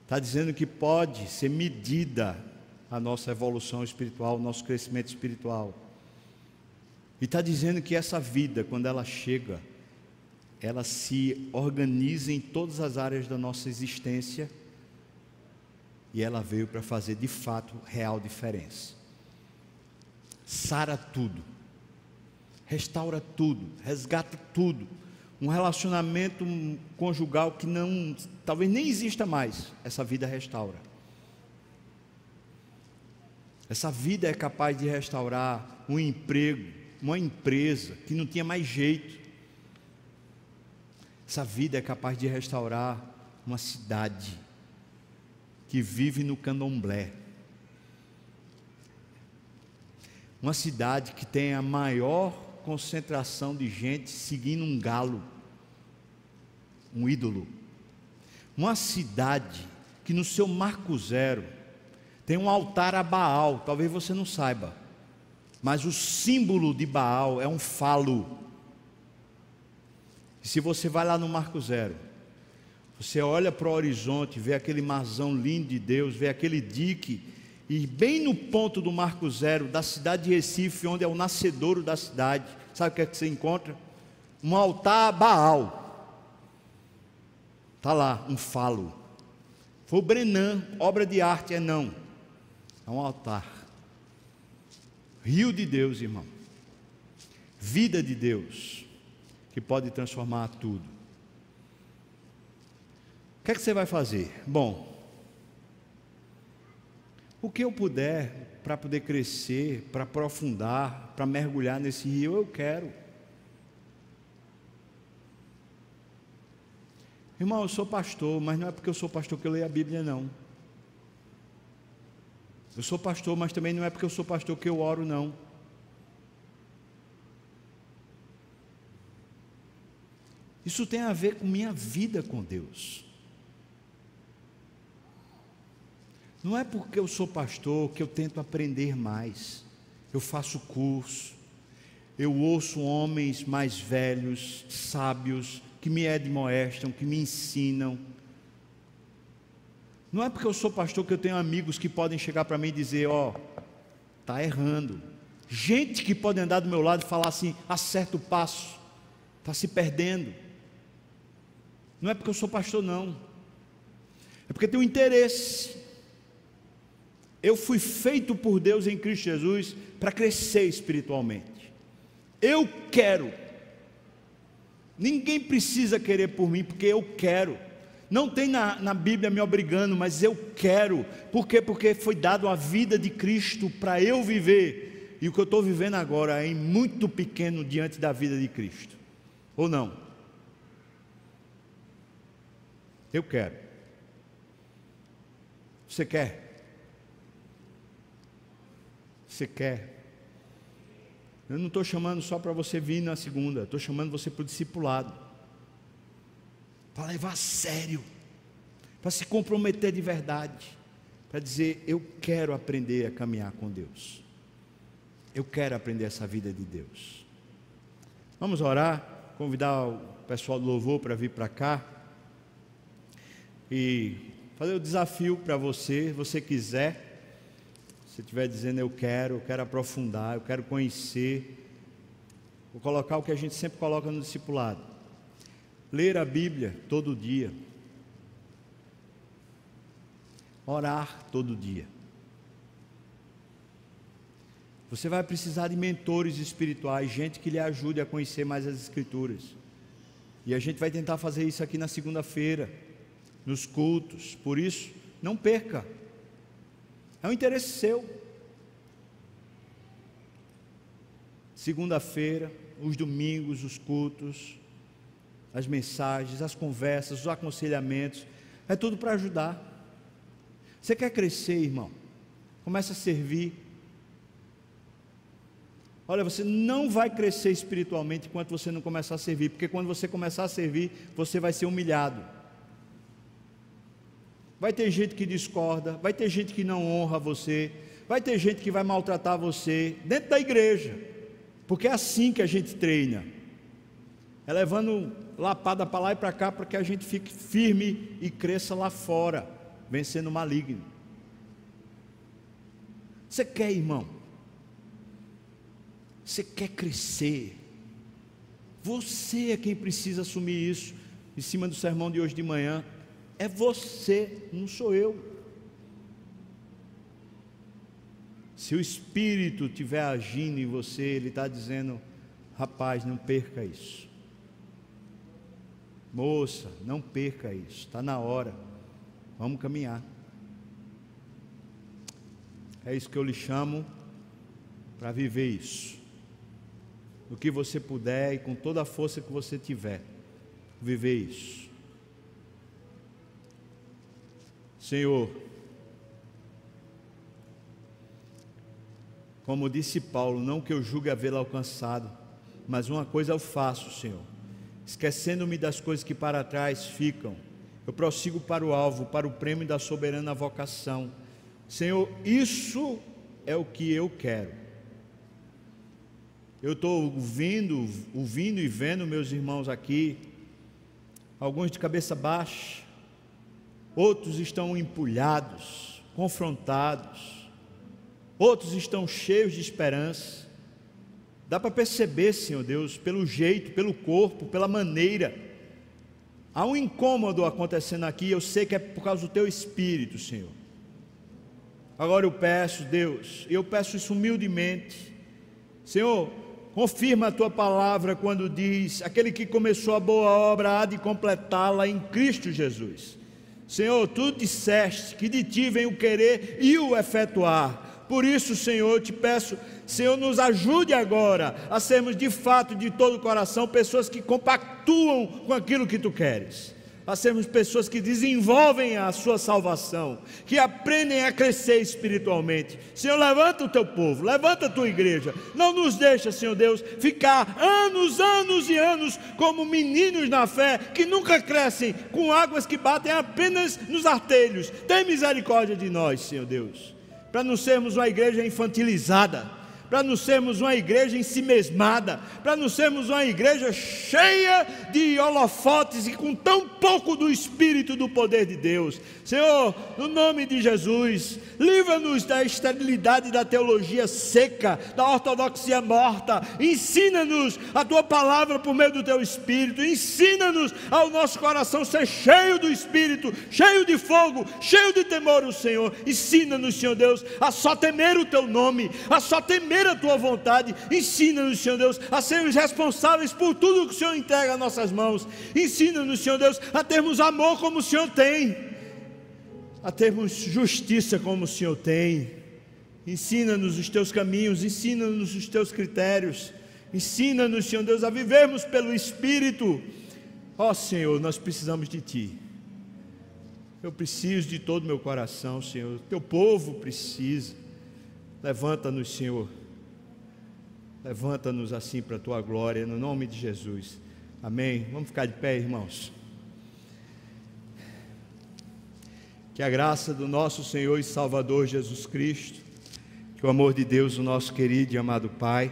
Está dizendo que pode ser medida a nossa evolução espiritual, o nosso crescimento espiritual. E está dizendo que essa vida, quando ela chega, ela se organiza em todas as áreas da nossa existência e ela veio para fazer de fato real diferença. Sara tudo, restaura tudo, resgata tudo. Um relacionamento conjugal que não, talvez nem exista mais, essa vida restaura. Essa vida é capaz de restaurar um emprego, uma empresa que não tinha mais jeito. Essa vida é capaz de restaurar uma cidade que vive no candomblé. Uma cidade que tem a maior concentração de gente seguindo um galo, um ídolo. Uma cidade que no seu marco zero tem um altar a Baal, talvez você não saiba. Mas o símbolo de Baal é um falo. E se você vai lá no Marco Zero, você olha para o horizonte, vê aquele marzão lindo de Deus, vê aquele dique, e bem no ponto do Marco Zero, da cidade de Recife, onde é o nascedouro da cidade, sabe o que é que você encontra? Um altar a Baal. Está lá, um falo. Foi o Brenan, obra de arte, é não. É um altar. Rio de Deus, irmão. Vida de Deus, que pode transformar tudo. O que é que você vai fazer? Bom, o que eu puder para poder crescer, para aprofundar, para mergulhar nesse rio, eu quero. Irmão, eu sou pastor, mas não é porque eu sou pastor que eu leio a Bíblia, não. Eu sou pastor, mas também não é porque eu sou pastor que eu oro, não. Isso tem a ver com minha vida com Deus. Não é porque eu sou pastor que eu tento aprender mais. Eu faço curso, eu ouço homens mais velhos, sábios, que me admoestam, que me ensinam não é porque eu sou pastor que eu tenho amigos que podem chegar para mim e dizer: Ó, oh, está errando. Gente que pode andar do meu lado e falar assim: acerta o passo, está se perdendo. Não é porque eu sou pastor, não. É porque tem um interesse. Eu fui feito por Deus em Cristo Jesus para crescer espiritualmente. Eu quero. Ninguém precisa querer por mim, porque eu quero. Não tem na, na Bíblia me obrigando, mas eu quero. Por quê? Porque foi dado a vida de Cristo para eu viver. E o que eu estou vivendo agora é muito pequeno diante da vida de Cristo. Ou não? Eu quero. Você quer? Você quer? Eu não estou chamando só para você vir na segunda, estou chamando você para o discipulado para levar a sério, para se comprometer de verdade, para dizer: Eu quero aprender a caminhar com Deus, eu quero aprender essa vida de Deus. Vamos orar, convidar o pessoal do louvor para vir para cá. E fazer o desafio para você, você quiser, se estiver dizendo eu quero, eu quero aprofundar, eu quero conhecer, vou colocar o que a gente sempre coloca no discipulado: ler a Bíblia todo dia, orar todo dia. Você vai precisar de mentores espirituais, gente que lhe ajude a conhecer mais as Escrituras. E a gente vai tentar fazer isso aqui na segunda-feira nos cultos. Por isso, não perca. É um interesse seu. Segunda-feira, os domingos, os cultos, as mensagens, as conversas, os aconselhamentos, é tudo para ajudar. Você quer crescer, irmão? Começa a servir. Olha, você não vai crescer espiritualmente enquanto você não começar a servir, porque quando você começar a servir, você vai ser humilhado. Vai ter gente que discorda, vai ter gente que não honra você, vai ter gente que vai maltratar você dentro da igreja, porque é assim que a gente treina. É levando lapada para lá e para cá para que a gente fique firme e cresça lá fora, vencendo o maligno. Você quer, irmão? Você quer crescer? Você é quem precisa assumir isso. Em cima do sermão de hoje de manhã, é você, não sou eu. Se o Espírito estiver agindo em você, Ele está dizendo: rapaz, não perca isso. Moça, não perca isso, está na hora. Vamos caminhar. É isso que eu lhe chamo para viver isso. No que você puder e com toda a força que você tiver, viver isso. Senhor, como disse Paulo, não que eu julgue havê-lo alcançado, mas uma coisa eu faço, Senhor, esquecendo-me das coisas que para trás ficam, eu prossigo para o alvo, para o prêmio da soberana vocação. Senhor, isso é o que eu quero. Eu estou ouvindo, ouvindo e vendo meus irmãos aqui, alguns de cabeça baixa, outros estão empulhados, confrontados, outros estão cheios de esperança. Dá para perceber, Senhor Deus, pelo jeito, pelo corpo, pela maneira. Há um incômodo acontecendo aqui, eu sei que é por causa do teu espírito, Senhor. Agora eu peço, Deus, eu peço isso humildemente. Senhor, confirma a tua palavra quando diz: aquele que começou a boa obra há de completá-la em Cristo Jesus. Senhor, tu disseste que de ti vem o querer e o efetuar. Por isso, Senhor, eu te peço, Senhor, nos ajude agora a sermos de fato, de todo o coração, pessoas que compactuam com aquilo que tu queres a sermos pessoas que desenvolvem a sua salvação, que aprendem a crescer espiritualmente. Senhor, levanta o teu povo, levanta a tua igreja. Não nos deixa, Senhor Deus, ficar anos, anos e anos como meninos na fé que nunca crescem com águas que batem apenas nos artelhos. Tem misericórdia de nós, Senhor Deus, para não sermos uma igreja infantilizada para não sermos uma igreja ensimesmada, para não sermos uma igreja cheia de holofotes e com tão pouco do Espírito do poder de Deus. Senhor, no nome de Jesus, livra-nos da esterilidade da teologia seca, da ortodoxia morta, ensina-nos a tua palavra por meio do teu Espírito, ensina-nos ao nosso coração ser cheio do Espírito, cheio de fogo, cheio de temor Senhor. Ensina-nos, Senhor Deus, a só temer o teu nome, a só temer a tua vontade. Ensina-nos, Senhor Deus, a sermos responsáveis por tudo que o Senhor entrega às nossas mãos. Ensina-nos, Senhor Deus, a termos amor como o Senhor tem, a termos justiça como o Senhor tem. Ensina-nos os teus caminhos, ensina-nos os teus critérios. Ensina-nos, Senhor Deus, a vivermos pelo Espírito. Ó oh, Senhor, nós precisamos de Ti. Eu preciso de todo o meu coração, Senhor. Teu povo precisa. Levanta-nos, Senhor. Levanta-nos assim para a tua glória, no nome de Jesus. Amém. Vamos ficar de pé, irmãos. Que a graça do nosso Senhor e Salvador Jesus Cristo, que o amor de Deus, o nosso querido e amado Pai,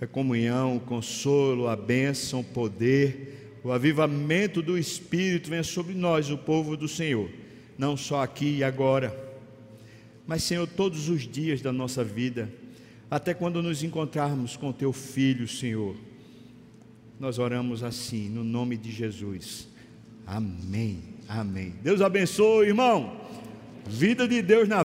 a comunhão, o consolo, a bênção, o poder, o avivamento do Espírito venha sobre nós, o povo do Senhor, não só aqui e agora, mas, Senhor, todos os dias da nossa vida, até quando nos encontrarmos com Teu Filho, Senhor. Nós oramos assim, no nome de Jesus. Amém. Amém. Deus abençoe, irmão. Vida de Deus na